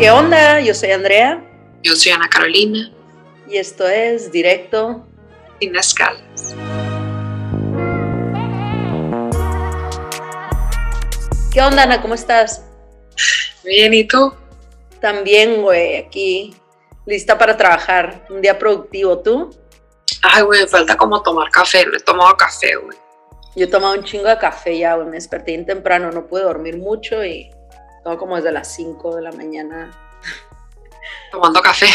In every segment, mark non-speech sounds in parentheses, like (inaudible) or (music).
¿Qué onda? Yo soy Andrea. Yo soy Ana Carolina. Y esto es Directo Sin Escalas. ¿Qué onda, Ana? ¿Cómo estás? Bien, ¿y tú? También, güey, aquí lista para trabajar. Un día productivo, ¿tú? Ay, güey, falta como tomar café. No he tomado café, güey. Yo he tomado un chingo de café ya, güey. Me desperté bien temprano, no pude dormir mucho y todo como desde las 5 de la mañana. (laughs) Tomando café.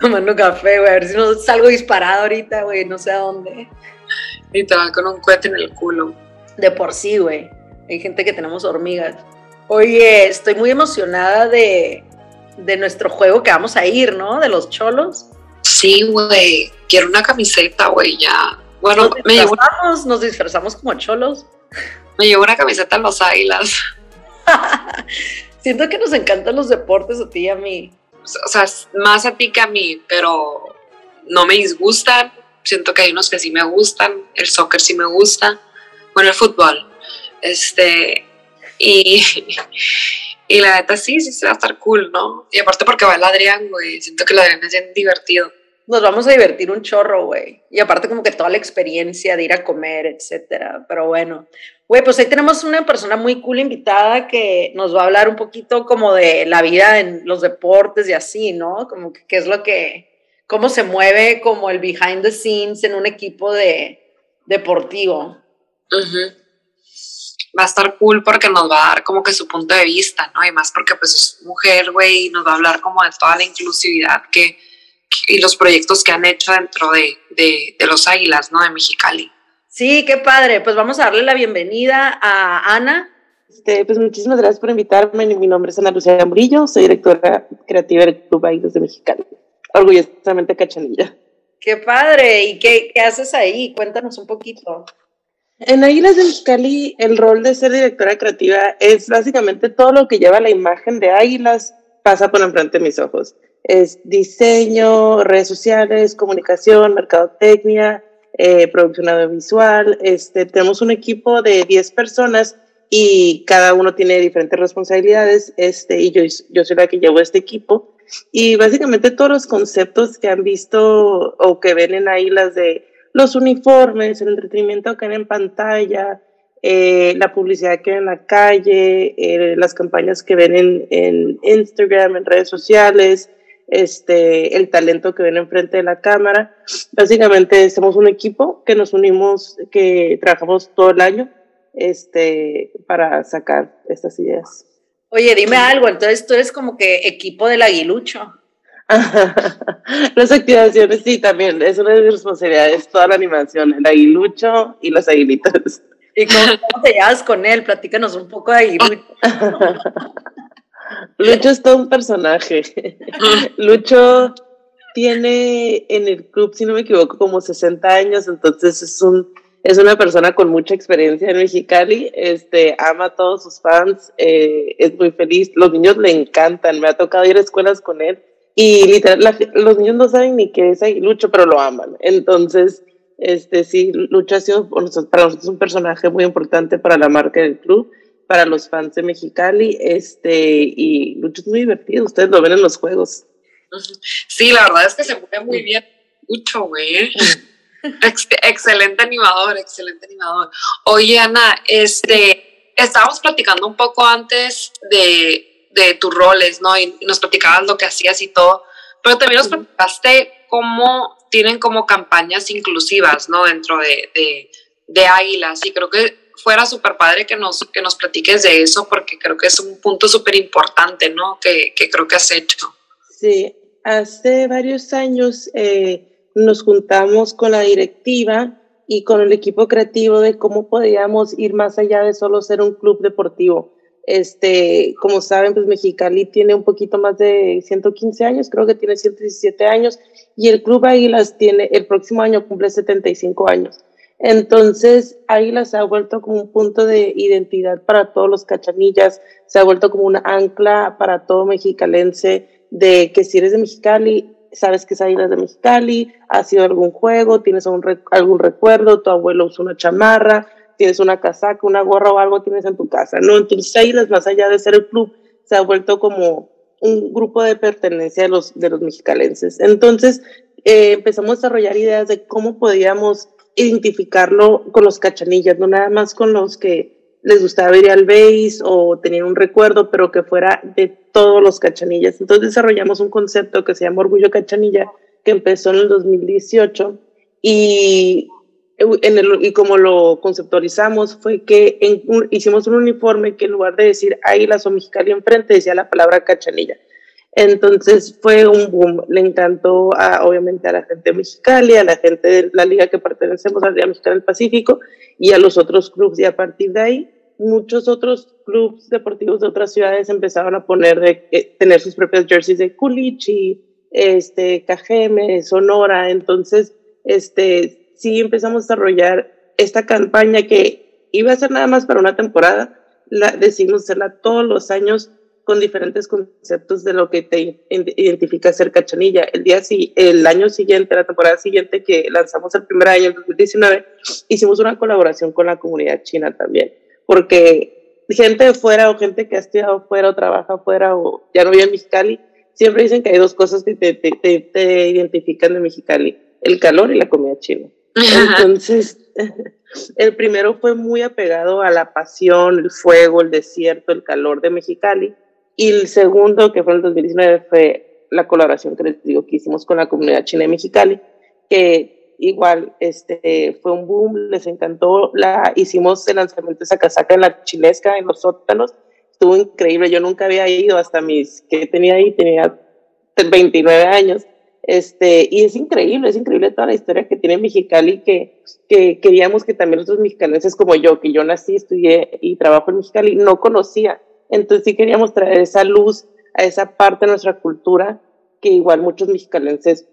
Tomando café, güey. A ver si no salgo disparado ahorita, güey. No sé a dónde. Y te va con un cohete en el culo. De por sí, güey. Hay gente que tenemos hormigas. Oye, estoy muy emocionada de, de nuestro juego que vamos a ir, ¿no? De los cholos. Sí, güey. Quiero una camiseta, güey, ya. Bueno, nos me llevo, disfrazamos, nos disfrazamos como cholos. me llevo una camiseta en los águilas. (laughs) Siento que nos encantan los deportes a ti y a mí. O sea, más a ti que a mí, pero no me disgustan. Siento que hay unos que sí me gustan. El soccer sí me gusta. Bueno, el fútbol. Este. Y, (laughs) y la neta sí, sí se va a estar cool, ¿no? Y aparte porque va el Adrián, güey. Siento que el Adrián es bien divertido. Nos vamos a divertir un chorro, güey. Y aparte como que toda la experiencia de ir a comer, etcétera. Pero bueno. Güey, pues ahí tenemos una persona muy cool invitada que nos va a hablar un poquito como de la vida en los deportes y así, ¿no? Como que qué es lo que, cómo se mueve como el behind the scenes en un equipo de deportivo. Ujú. Va a estar cool porque nos va a dar como que su punto de vista, ¿no? Y más porque pues es mujer, güey, y nos va a hablar como de toda la inclusividad que- y los proyectos que han hecho dentro de, de, de los Águilas, ¿no? De Mexicali. Sí, qué padre. Pues vamos a darle la bienvenida a Ana. Este, pues muchísimas gracias por invitarme. Mi nombre es Ana Lucía Murillo, soy directora creativa del Club Águilas de Mexicali. Orgullosamente cachanilla. Qué padre. ¿Y qué, qué haces ahí? Cuéntanos un poquito. En Águilas de Mexicali, el rol de ser directora creativa es básicamente todo lo que lleva la imagen de Águilas pasa por enfrente de mis ojos. Es diseño, redes sociales, comunicación, mercadotecnia, eh, producción audiovisual. Este, tenemos un equipo de 10 personas y cada uno tiene diferentes responsabilidades. Este, y yo, yo soy la que llevo este equipo. Y básicamente todos los conceptos que han visto o que ven en Águilas de los uniformes, el entretenimiento que ven en pantalla, eh, la publicidad que ven en la calle, eh, las campañas que ven en, en Instagram, en redes sociales, este, el talento que ven enfrente de la cámara. Básicamente somos un equipo que nos unimos, que trabajamos todo el año este, para sacar estas ideas. Oye, dime algo. Entonces tú eres como que equipo del aguilucho. (laughs) Las activaciones, sí, también, es una de mis responsabilidades, toda la animación, el aguilucho y las aguilitas. ¿Y cómo, cómo te llevas con él? Platícanos un poco de aguilucho. (laughs) Lucho es todo un personaje. (laughs) Lucho tiene en el club, si no me equivoco, como 60 años, entonces es un es una persona con mucha experiencia en Mexicali, este, ama a todos sus fans, eh, es muy feliz, los niños le encantan, me ha tocado ir a escuelas con él y literal, la- los niños no saben ni qué es Lucho, pero lo aman, entonces, este, sí, Lucho ha sido para nosotros un personaje muy importante para la marca del club, para los fans de Mexicali, este, y Lucho es muy divertido, ustedes lo ven en los juegos. Sí, la verdad es que se mueve muy bien. Mucho, güey. Ex- excelente animador, excelente animador. Oye, Ana, este, estábamos platicando un poco antes de, de tus roles, ¿no? Y nos platicabas lo que hacías y todo, pero también nos platicaste cómo tienen como campañas inclusivas, ¿no? Dentro de, de, de Águilas. Y creo que fuera súper padre que nos, que nos platiques de eso, porque creo que es un punto súper importante, ¿no? Que, que creo que has hecho. Sí, hace varios años eh, nos juntamos con la directiva y con el equipo creativo de cómo podíamos ir más allá de solo ser un club deportivo. Este, como saben, pues Mexicali tiene un poquito más de 115 años, creo que tiene 117 años, y el Club Águilas tiene, el próximo año cumple 75 años. Entonces, Águilas se ha vuelto como un punto de identidad para todos los cachanillas, se ha vuelto como una ancla para todo mexicalense de que si eres de Mexicali, sabes que es Águilas de Mexicali, ha sido algún juego, tienes algún, algún recuerdo, tu abuelo usó una chamarra, tienes una casaca, una gorra o algo tienes en tu casa, ¿no? Entonces Águilas, más allá de ser el club, se ha vuelto como un grupo de pertenencia de los, de los mexicalenses. Entonces eh, empezamos a desarrollar ideas de cómo podíamos identificarlo con los cachanillas, no nada más con los que les gustaba ir al base o tenían un recuerdo, pero que fuera de todos los cachanillas. Entonces desarrollamos un concepto que se llama Orgullo Cachanilla, que empezó en el 2018 y, en el, y como lo conceptualizamos fue que hicimos un uniforme que en lugar de decir Águilas o Mexicali enfrente decía la palabra cachanilla. Entonces fue un boom, le encantó a, obviamente a la gente de Mexicali, a la gente de la liga que pertenecemos a la Liga del Pacífico y a los otros clubes. Y a partir de ahí muchos otros clubes deportivos de otras ciudades empezaron a poner de, eh, tener sus propias jerseys de Culichi, este, Cajeme, Sonora, entonces este, sí empezamos a desarrollar esta campaña que iba a ser nada más para una temporada, la, decidimos hacerla todos los años con diferentes conceptos de lo que te identifica ser cachanilla. El, día, el año siguiente, la temporada siguiente que lanzamos el primer año, el 2019, hicimos una colaboración con la comunidad china también, porque gente de fuera o gente que ha estudiado fuera o trabaja fuera o ya no vive en Mexicali, siempre dicen que hay dos cosas que te, te, te identifican de Mexicali, el calor y la comida china. Entonces, (laughs) el primero fue muy apegado a la pasión, el fuego, el desierto, el calor de Mexicali. Y el segundo, que fue en el 2019, fue la colaboración que les digo que hicimos con la comunidad china de Mexicali, que igual este, fue un boom, les encantó. La, hicimos el lanzamiento de esa casaca en la chilesca, en los sótanos. Estuvo increíble. Yo nunca había ido hasta mis, que tenía ahí, tenía 29 años. Este, y es increíble, es increíble toda la historia que tiene Mexicali, que, que queríamos que también otros mexicanos como yo, que yo nací, estudié y trabajo en Mexicali, no conocía entonces sí queríamos traer esa luz a esa parte de nuestra cultura que igual muchos mexicalenses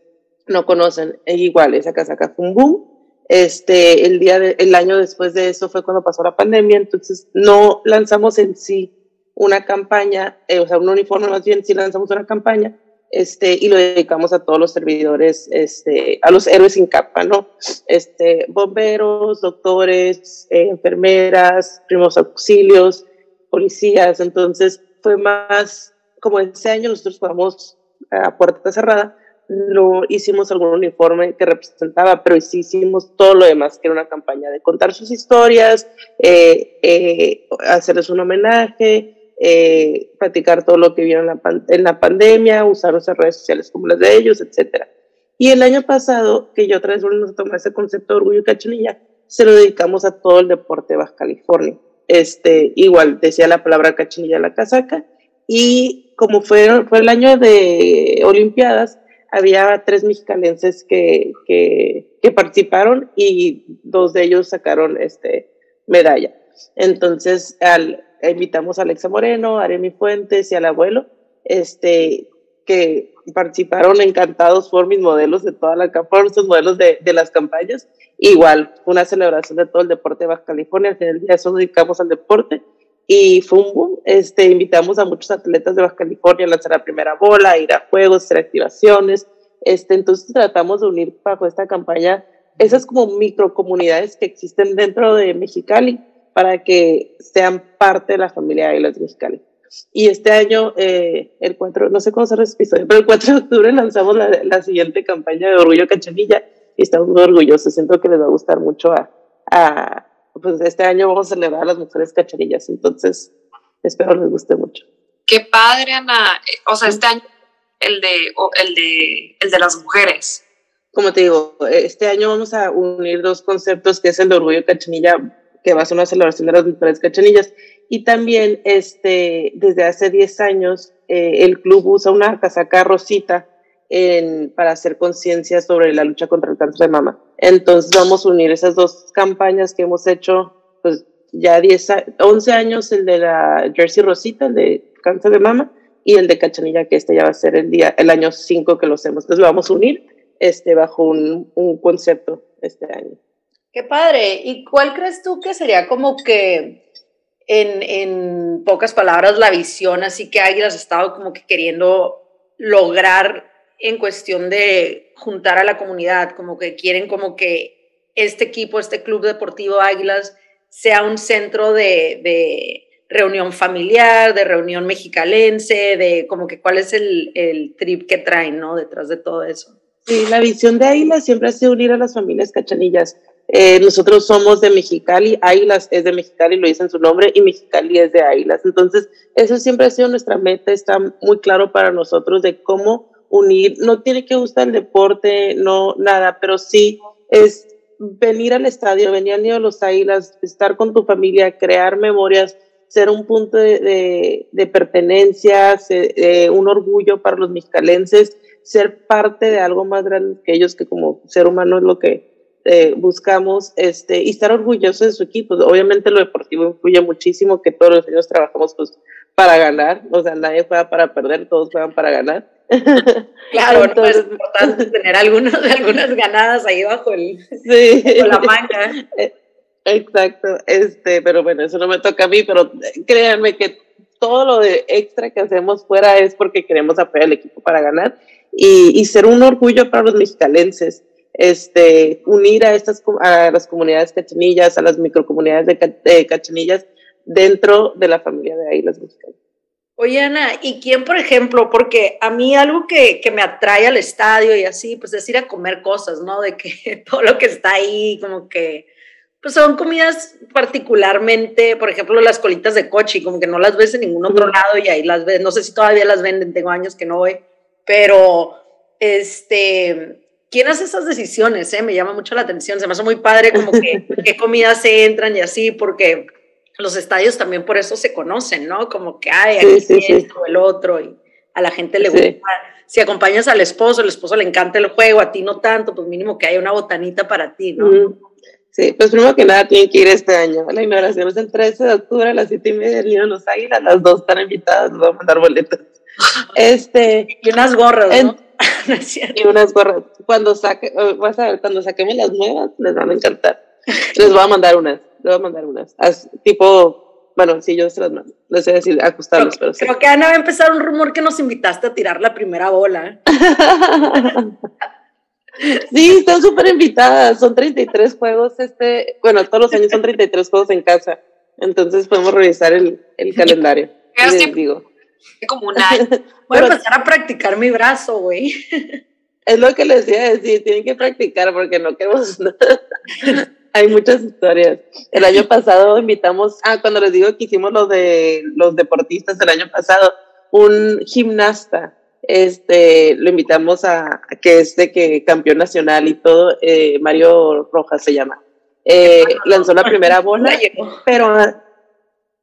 no conocen. E igual, esa casaca fue un boom. Este, el día el año después de eso fue cuando pasó la pandemia, entonces no lanzamos en sí una campaña, eh, o sea, un uniforme más bien, sí lanzamos una campaña, este, y lo dedicamos a todos los servidores, este, a los héroes sin capa, ¿no? Este, bomberos, doctores, eh, enfermeras, primos auxilios, policías, entonces fue más como ese año nosotros jugamos a puerta cerrada, no hicimos algún uniforme que representaba, pero sí hicimos todo lo demás, que era una campaña de contar sus historias, eh, eh, hacerles un homenaje, eh, platicar todo lo que vieron en la, en la pandemia, usar nuestras redes sociales como las de ellos, etc. Y el año pasado, que yo otra vez volvimos a tomar ese concepto de orgullo cachanilla, se lo dedicamos a todo el deporte de Baja California este, igual decía la palabra cachinilla la casaca, y como fue, fue el año de Olimpiadas, había tres mexicalenses que, que, participaron y dos de ellos sacaron este, medalla. Entonces, al, invitamos a Alexa Moreno, a Aremi Fuentes y al abuelo, este, que participaron encantados por mis modelos de toda la por nuestros modelos de, de, las campañas. Igual, una celebración de todo el deporte de Baja California. Al final día eso nos dedicamos al deporte y fue un boom. Este, invitamos a muchos atletas de Baja California a lanzar la primera bola, a ir a juegos, hacer activaciones. Este, entonces tratamos de unir bajo esta campaña esas como microcomunidades que existen dentro de Mexicali para que sean parte de la familia de los Mexicali. Y este año, eh, el 4, no sé cómo se el episodio, pero el 4 de octubre lanzamos la, la, siguiente campaña de Orgullo Cachanilla y estamos muy orgullosos. Siento que les va a gustar mucho a, a pues este año vamos a celebrar a las mujeres cachanillas, entonces espero les guste mucho. Qué padre, Ana. O sea, este año el de, el de, el de las mujeres. Como te digo, este año vamos a unir dos conceptos, que es el de Orgullo Cachanilla, que va a ser una celebración de las mujeres cachanillas, y también este, desde hace 10 años eh, el club usa una casaca rosita en, para hacer conciencia sobre la lucha contra el cáncer de mama. Entonces vamos a unir esas dos campañas que hemos hecho, pues ya 10, 11 años, el de la Jersey Rosita, el de cáncer de mama, y el de Cachanilla, que este ya va a ser el día, el año 5 que lo hacemos. Entonces lo vamos a unir este, bajo un, un concepto este año. Qué padre. ¿Y cuál crees tú que sería como que en, en pocas palabras, la visión, así que Águilas ha estado como que queriendo lograr en cuestión de juntar a la comunidad, como que quieren como que este equipo, este club deportivo Águilas, sea un centro de, reunión familiar, de reunión mexicalense, de como que cuál es el, trip que traen, ¿no? Detrás de todo eso. Sí, la visión de Águilas siempre ha sido unir a las familias cachanillas. Eh, nosotros somos de Mexicali, Águilas es de Mexicali, lo dice en su nombre, y Mexicali es de Águilas. Entonces, eso siempre ha sido nuestra meta, está muy claro para nosotros de cómo unir, no tiene que gustar el deporte, no nada, pero sí es venir al estadio, venir a los Águilas, estar con tu familia, crear memorias, ser un punto de, de, pertenencia, eh, un orgullo para los mexicalenses ser parte de algo más grande que ellos, que como ser humano es lo que eh, buscamos, este, y estar orgullosos de su equipo. Obviamente lo deportivo influye muchísimo, que todos los años trabajamos para ganar, o sea, nadie juega para perder, todos juegan para ganar. (laughs) Claro, Entonces, es importante (laughs) tener algunas, algunas ganadas ahí bajo, el, sí. la manga. (laughs) Eh, exacto, este, pero bueno, eso no me toca a mí, pero créanme que todo lo de extra que hacemos fuera es porque queremos apoyar al equipo para ganar y, ser un orgullo para los mexicalenses. Este, unir a estas a las comunidades cachanillas, a las microcomunidades de, cachanillas dentro de la familia de Águilas Mexicanas. Oye, Ana, ¿y quién, por ejemplo? Porque a mí algo que, que, me atrae al estadio y así, pues es ir a comer cosas, ¿no? De que (laughs) todo lo que está ahí, como que, pues son comidas particularmente, por ejemplo, las colitas de coche, como que no las ves en ningún otro lado y ahí las ves, no sé si todavía las venden, tengo años que no voy, pero, este, ¿quién hace esas decisiones? Eh? Me llama mucho la atención, se me hace muy padre como que (laughs) qué comidas se entran y así, porque los estadios también por eso se conocen, ¿no? Como que hay aquí sí, esto, el otro, y a la gente le gusta. Si acompañas al esposo, el esposo le encanta el juego, a ti no tanto, pues mínimo que haya una botanita para ti, ¿no? Sí, pues primero que nada tienen que ir este año. La inauguración es el 13 de octubre a las 7 y media del de los Águilas. Las dos están invitadas, nos vamos a mandar boletos. (laughs) Este, y unas gorras, ¿no? (laughs) y unas gorras. Cuando saque, eh, vas a ver, cuando saquemos las nuevas, les van a encantar. Les voy a mandar unas, les voy a mandar unas. tipo, bueno, sí, yo se las mando. No sé decir ajustarlos, pero, pero Creo que Ana va a empezar un rumor que nos invitaste a tirar la primera bola. (laughs) sí, están súper invitadas. Son 33 juegos, este, bueno, todos los años son 33 juegos en casa. Entonces podemos revisar el, el calendario. (laughs) Les digo como un año. (laughs) Voy a empezar a practicar mi brazo, güey. Es lo que les decía decir, tienen que practicar porque no queremos Hay muchas historias. El año (laughs) pasado invitamos, ah, cuando les digo que hicimos lo de los deportistas el año pasado, un gimnasta, este, lo invitamos a, que es de que campeón nacional y todo, eh, Mario Rojas se llama. Eh, lanzó la primera bola, pero,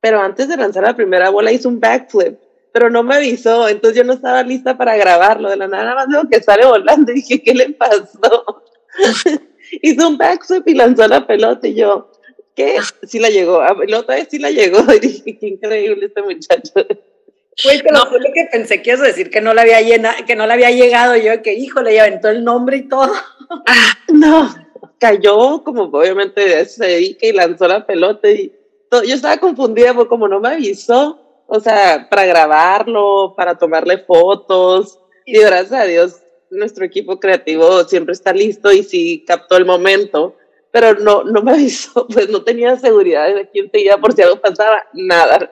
pero antes de lanzar la primera bola hizo un backflip pero no me avisó, entonces yo no estaba lista para grabarlo, de la nada más veo que sale volando y dije, ¿qué le pasó? (laughs) Hizo un backflip y lanzó la pelota y yo, ¿qué? Sí la llegó, la otra vez sí la llegó (laughs) y dije, qué increíble este muchacho. Güey, no. fue lo que pensé que ibas a decir que no le había llena, que no le había llegado yo, que híjole, ya aventó el nombre y todo. (laughs) No, cayó como obviamente se dedica y lanzó la pelota y todo. yo estaba confundida porque como no me avisó, o sea, para grabarlo, para tomarle fotos. Y gracias a Dios, nuestro equipo creativo siempre está listo y sí captó el momento, pero no, no me (laughs) avisó, pues no tenía seguridad de quién te iba por si algo pasaba, nada.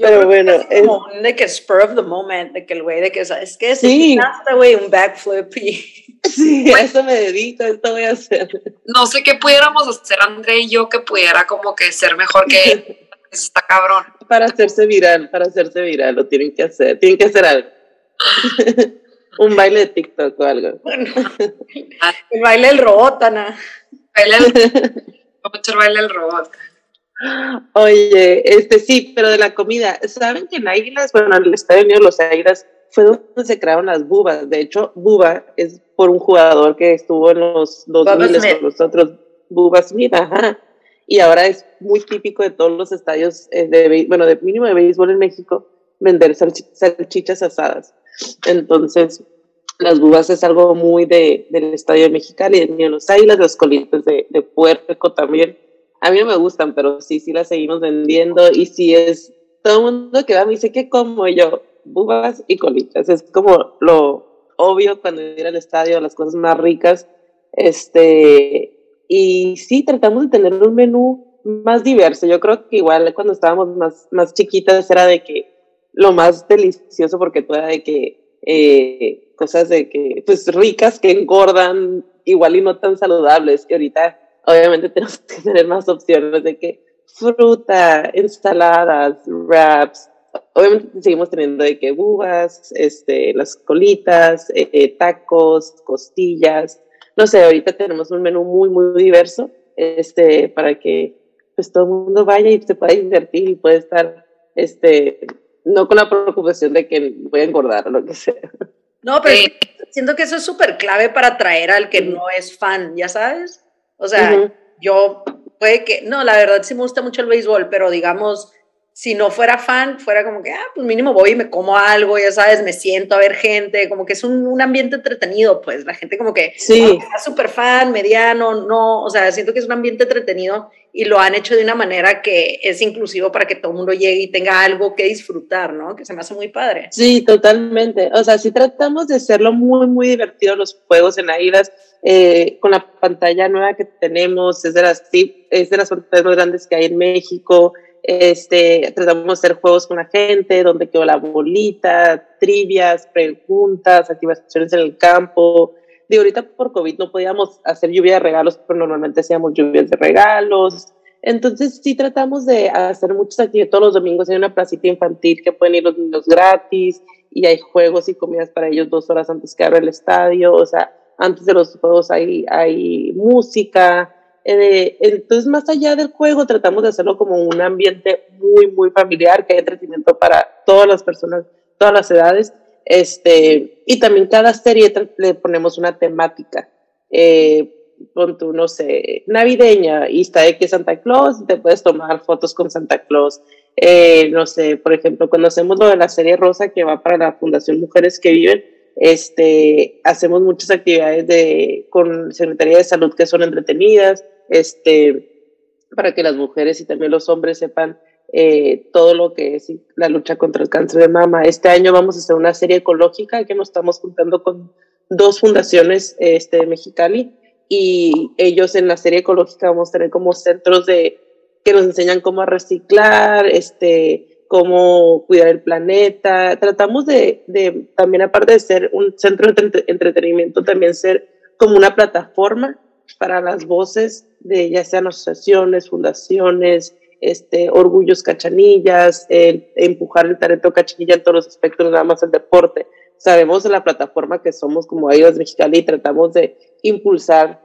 pero bueno, es como de que spur of the moment, de que el güey, de que es que sí, güey, un backflip y... (laughs) Sí, a eso me dedico, esto voy a hacer. No sé qué pudiéramos hacer André y yo que pudiera como que ser mejor que (laughs) está cabrón. Para hacerse viral, para hacerse viral, lo tienen que hacer, tienen que hacer algo. Un baile de TikTok o algo. el baile del robot, Ana. Baile el, (laughs) mucho el baile del robot. Oye, este sí, pero de la comida, ¿saben que en Águilas, bueno, en el Estadio Unido Los Águilas fue donde se crearon las bubas? De hecho, buba es por un jugador que estuvo en los 2000 con nosotros, Buba Smith, ajá y ahora es muy típico de todos los estadios, eh, de, bueno, de mínimo de béisbol en México, vender salchichas asadas. Entonces, las bubas es algo muy de, del estadio de Mexicali, de los Águilas, los colitos de, de puerco también. A mí no me gustan, pero sí, sí las seguimos vendiendo y sí es, todo el mundo que va me dice, ¿qué como? yo, bubas y colitas. Es como lo obvio cuando ir al estadio, las cosas más ricas. Este, y sí, tratamos de tener un menú más diverso. Yo creo que igual cuando estábamos más, más chiquitas era de que lo más delicioso porque era de que eh, cosas de que, pues ricas que engordan igual y no tan saludables. Y ahorita obviamente (laughs) tenemos que tener más opciones de que fruta, ensaladas, wraps. Obviamente seguimos teniendo de que uvas, este, las colitas, eh, tacos, costillas. No sé, ahorita tenemos un menú muy, muy diverso este, para que pues todo el mundo vaya y se pueda divertir y pueda estar, este, no con la preocupación de que voy a engordar o lo que sea. No, pero siento que eso es súper clave para atraer al que no es fan, ya sabes. O sea, yo puede que, no, la verdad sí me gusta mucho el béisbol, pero digamos, si no fuera fan, fuera como que, ah, pues mínimo voy y me como algo, ya sabes, me siento a ver gente, como que es un, un ambiente entretenido, pues la gente como que sí. está súper fan, mediano, no, o sea, siento que es un ambiente entretenido y lo han hecho de una manera que es inclusivo para que todo el mundo llegue y tenga algo que disfrutar, ¿no? Que se me hace muy padre. Sí, totalmente. O sea, sí tratamos de hacerlo muy, muy divertido los juegos en Águilas. Eh, con la pantalla nueva que tenemos, es de las, es de las pantallas más grandes que hay en México. Este, tratamos de hacer juegos con la gente, donde quedó la bolita, trivias, preguntas, activaciones en el campo. De ahorita por COVID no podíamos hacer lluvia de regalos, pero normalmente hacíamos lluvias de regalos. Entonces sí tratamos de hacer muchas actividades. Todos los domingos hay una placita infantil que pueden ir los niños gratis y hay juegos y comidas para ellos dos horas antes que abra el estadio. O sea, antes de los juegos hay, hay música eh, entonces, más allá del juego, tratamos de hacerlo como un ambiente muy, muy familiar, que haya entretenimiento para todas las personas, todas las edades. Este, y también cada serie le ponemos una temática. Eh, pon tú, no sé, navideña, y está que Santa Claus, te puedes tomar fotos con Santa Claus. Eh, no sé, por ejemplo, cuando hacemos lo de la serie rosa que va para la Fundación Mujeres que Viven, este, hacemos muchas actividades de, con Secretaría de Salud que son entretenidas, este, para que las mujeres y también los hombres sepan eh, todo lo que es la lucha contra el cáncer de mama. Este año vamos a hacer una serie ecológica que nos estamos juntando con dos fundaciones este, de Mexicali y ellos en la serie ecológica vamos a tener como centros de que nos enseñan cómo reciclar, este, cómo cuidar el planeta. Tratamos de, de también, aparte de ser un centro de entretenimiento, también ser como una plataforma para las voces de ya sean asociaciones, fundaciones, este, orgullos cachanillas, empujar el talento cachanilla en todos los aspectos, nada más el deporte. Sabemos la plataforma que somos como Ayudas Mexicali y tratamos de impulsar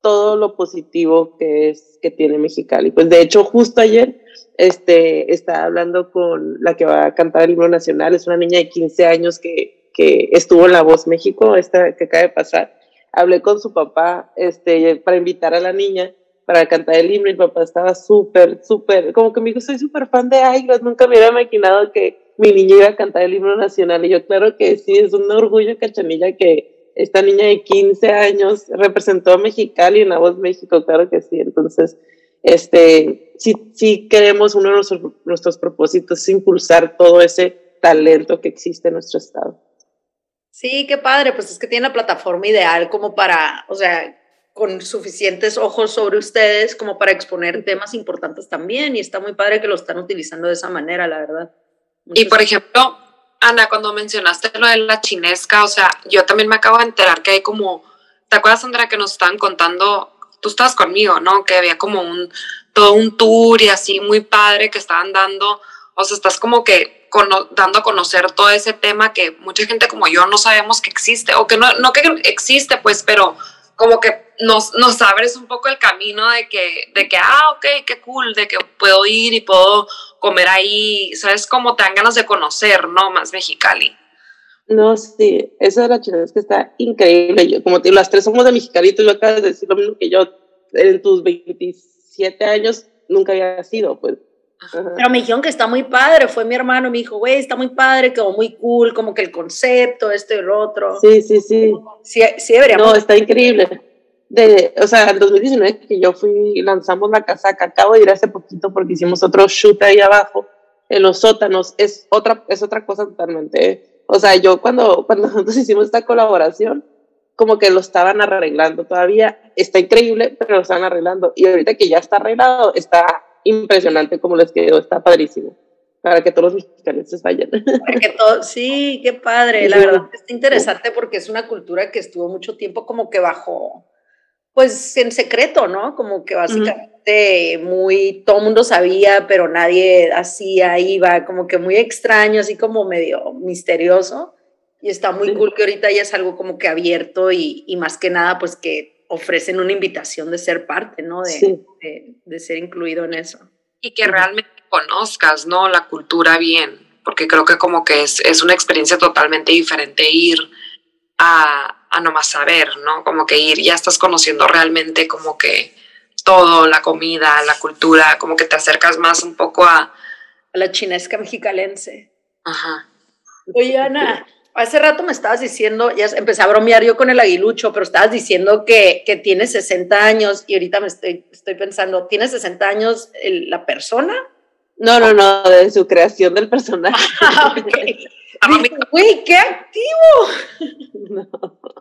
todo lo positivo que es que tiene Mexicali. Pues de hecho, justo ayer este, estaba hablando con la que va a cantar el himno nacional, es una niña de 15 años que, que estuvo en La Voz México, esta que acaba de pasar, hablé con su papá este, para invitar a la niña para cantar el himno y el papá estaba súper, súper, como que me dijo, soy súper fan de Águilas, nunca me hubiera imaginado que mi niña iba a cantar el himno nacional. Y yo, claro que sí, es un orgullo, cachanilla, que esta niña de 15 años representó a Mexicali en La Voz México, claro que sí. Entonces, este, sí, sí queremos, uno de nuestros, nuestros propósitos es impulsar todo ese talento que existe en nuestro estado. Sí, qué padre, pues es que tiene la plataforma ideal como para, o sea, con suficientes ojos sobre ustedes como para exponer temas importantes también y está muy padre que lo están utilizando de esa manera, la verdad. y por ejemplo, Ana, cuando mencionaste lo de la chinesca, o sea, yo también me acabo de enterar que hay como, ¿te acuerdas, Andrea, que nos estaban contando, tú estabas conmigo, ¿no? Que había como un, todo un tour y así muy padre que estaban dando, o sea, estás como que dando a conocer todo ese tema que mucha gente como yo no sabemos que existe, o que no, no que existe, pues, pero como que nos, nos abres un poco el camino de que, de que, ah, ok, qué cool, de que puedo ir y puedo comer ahí, ¿sabes? Como te dan ganas de conocer, ¿no? Más Mexicali. No, sí, eso de la es que está increíble. Yo, como te digo, las tres somos de Mexicali, tú acabas de decir lo mismo que yo en tus 27 años nunca había sido, pues pero me dijeron que está muy padre, fue mi hermano, me dijo, güey, está muy padre, quedó muy cool, como que el concepto, esto y el otro. Sí, sí, sí. Sí, sí deberíamos. No, está increíble. De, o sea, en 2019 que yo fui, lanzamos la casaca, acabo de ir hace poquito porque hicimos otro shoot ahí abajo, en los sótanos, es otra, es otra cosa totalmente. O sea, yo cuando, cuando (laughs) nosotros hicimos esta colaboración, como que lo estaban arreglando todavía. Está increíble, pero lo están arreglando. Y ahorita que ya está arreglado, está impresionante como les quedó, está padrísimo. Para que todos los mexicanos vayan. (laughs) Para que todo, sí, qué padre. La verdad está interesante porque es una cultura que estuvo mucho tiempo como que bajo, pues en secreto, ¿no? Como que básicamente muy, todo mundo sabía, pero nadie hacía, iba, como que muy extraño, así como medio misterioso. Y está muy cool que ahorita ya es algo como que abierto y, y, más que nada, pues que ofrecen una invitación de ser parte, ¿no? De, de, de, ser incluido en eso. Y que realmente conozcas, ¿no? La cultura bien, porque creo que como que es, es una experiencia totalmente diferente ir a, a nomás saber, ¿no? Como que ir, ya estás conociendo realmente como que todo, la comida, la cultura, como que te acercas más un poco a... A la chinesca mexicalense. Ajá. Oye, Ana, hace rato me estabas diciendo, ya empecé a bromear yo con el aguilucho, pero estabas diciendo que, que tienes 60 años y ahorita me estoy, estoy pensando, ¿tienes 60 años la persona? No, no, no, de su creación del personaje. (laughs) Ah, okay. Güey, qué activo. (laughs)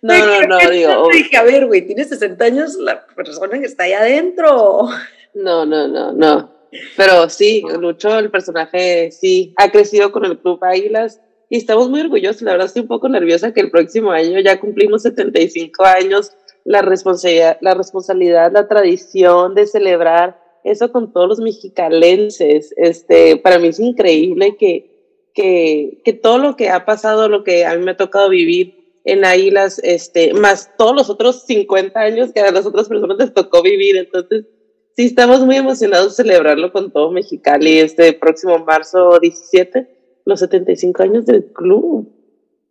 No, no, no, no digo. Dije, a ver, güey, tienes 60 años, la persona que está ahí adentro. No, no, no, no. Pero sí, Lucho, el personaje, sí, ha crecido con el Club Águilas y estamos muy orgullosos. La verdad estoy un poco nerviosa que el próximo año ya cumplimos 75 años, la responsabilidad, la responsabilidad, la tradición de celebrar eso con todos los mexicalenses. Este, para mí es increíble que, que, que todo lo que ha pasado, lo que a mí me ha tocado vivir en Águilas, este, más todos los otros 50 años que a las otras personas les tocó vivir. Entonces, sí, estamos muy emocionados de celebrarlo con todo Mexicali este próximo marzo 17 los 75 años del club.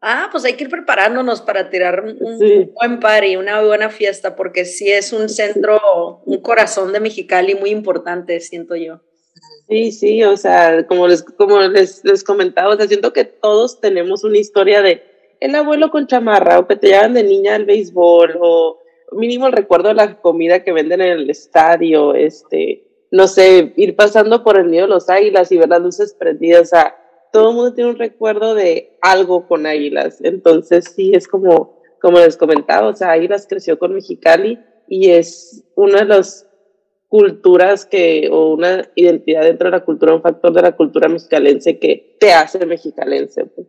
Ah, pues hay que ir preparándonos para tirar un, buen party, una buena fiesta, porque sí es un centro, un corazón de Mexicali muy importante, siento yo. Sí, sí, o sea, como les, como les, les comentaba, o sea, siento que todos tenemos una historia de el abuelo con chamarra, o que te llevan de niña al béisbol, o mínimo el recuerdo de la comida que venden en el estadio, este, no sé, ir pasando por el nido de los águilas y ver las luces prendidas, o sea, todo el mundo tiene un recuerdo de algo con Águilas. Entonces, sí, es como, como les comentaba, o sea, Águilas creció con Mexicali y es una de las culturas que, o una identidad dentro de la cultura, un factor de la cultura mexicalense que te hace mexicalense. Pues.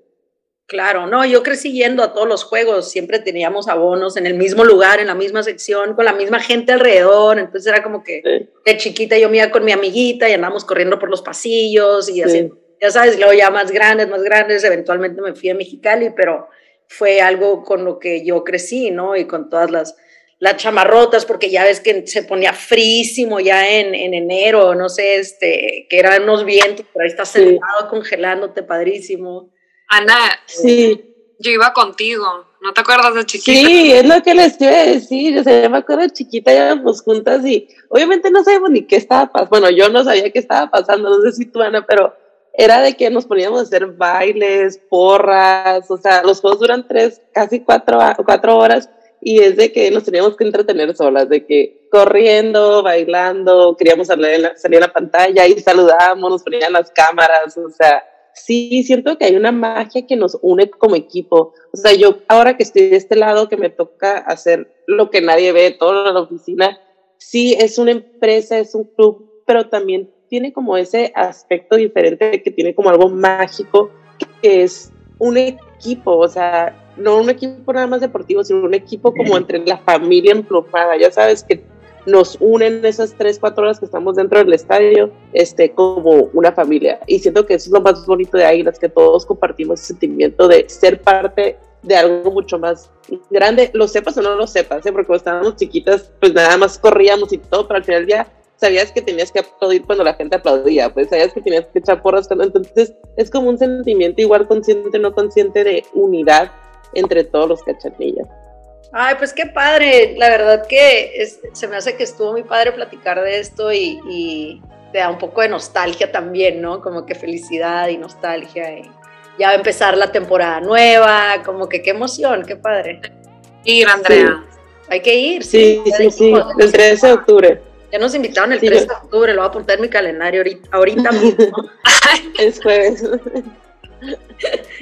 Claro, no, yo crecí yendo a todos los juegos, siempre teníamos abonos en el mismo lugar, en la misma sección, con la misma gente alrededor, entonces era como que de chiquita yo me iba con mi amiguita y andábamos corriendo por los pasillos y así ya sabes, luego ya más grandes, más grandes, eventualmente me fui a Mexicali, pero fue algo con lo que yo crecí, ¿no? Y con todas las, las chamarrotas, porque ya ves que se ponía frísimo ya en, en enero, no sé, este, que eran unos vientos, pero ahí estás sentado congelándote, padrísimo. Ana, sí. yo iba contigo, ¿no te acuerdas de chiquita? Sí, es lo que les iba a decir, o sea, yo me acuerdo de chiquita, íbamos juntas y obviamente no sabíamos ni qué estaba pasando, bueno, yo no sabía qué estaba pasando, no sé si tú, Ana, pero era de que nos poníamos a hacer bailes, porras, o sea, los juegos duran tres, casi cuatro, cuatro horas y es de que nos teníamos que entretener solas, de que corriendo, bailando, queríamos salir en la, pantalla y saludábamos, nos ponían las cámaras, o sea, sí, siento que hay una magia que nos une como equipo. O sea, yo ahora que estoy de este lado, que me toca hacer lo que nadie ve, toda la oficina, sí, es una empresa, es un club, pero también tiene como ese aspecto diferente que tiene como algo mágico, que es un equipo, o sea, no un equipo nada más deportivo, sino un equipo como entre la familia emplumada, ya sabes que nos unen esas tres, cuatro horas que estamos dentro del estadio, este, como una familia. Y siento que eso es lo más bonito de Águilas, que todos compartimos ese sentimiento de ser parte de algo mucho más grande, lo sepas o no lo sepas, ¿eh? porque cuando estábamos chiquitas, pues nada más corríamos y todo, pero al final del día sabías que tenías que aplaudir cuando la gente aplaudía, pues sabías que tenías que echar porras entonces es como un sentimiento igual consciente, no consciente de unidad entre todos los cachanillas. Ay, pues qué padre, la verdad que se me hace que estuvo muy padre platicar de esto y, y, te da un poco de nostalgia también, ¿no? Como que felicidad y nostalgia y ya va a empezar la temporada nueva, como que qué emoción, qué padre. Ir, Andrea. Hay que ir. Sí, sí, sí, el 13 de octubre. Ya nos invitaron el 3 de octubre, lo voy a apuntar en mi calendario ahorita, ahorita (laughs) mismo. es jueves.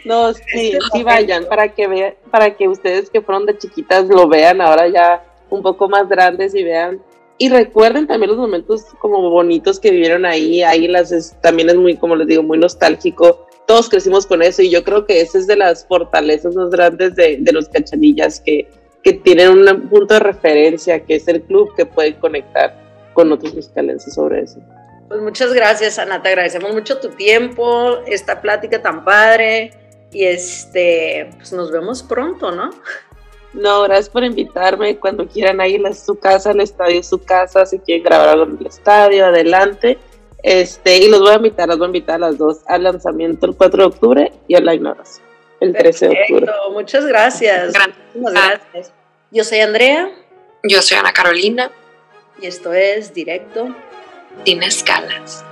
No, sí, sí vayan para que vean, para que ustedes que fueron de chiquitas lo vean ahora ya un poco más grandes y vean y recuerden también los momentos como bonitos que vivieron ahí. Águilas es, también es muy, como les digo, muy nostálgico. Todos crecimos con eso y yo creo que esa es de las fortalezas más grandes de, de los cachanillas que, que tienen un punto de referencia, que es el club que puede conectar con otros mexicalenses sobre eso. Pues muchas gracias, Ana. Te agradecemos mucho tu tiempo, esta plática tan padre. Y este, pues nos vemos pronto, ¿no? No, gracias por invitarme. Cuando quieran ir a su casa, el estadio es su casa. Si quieren grabar algo en el estadio, adelante. Este, y los voy a invitar, los voy a invitar a las dos al lanzamiento el 4 de octubre y a la ignoración el 13 de octubre. Muchas gracias. gracias. Yo soy Andrea. Yo soy Ana Carolina. Y esto es Directo. Sin escalas.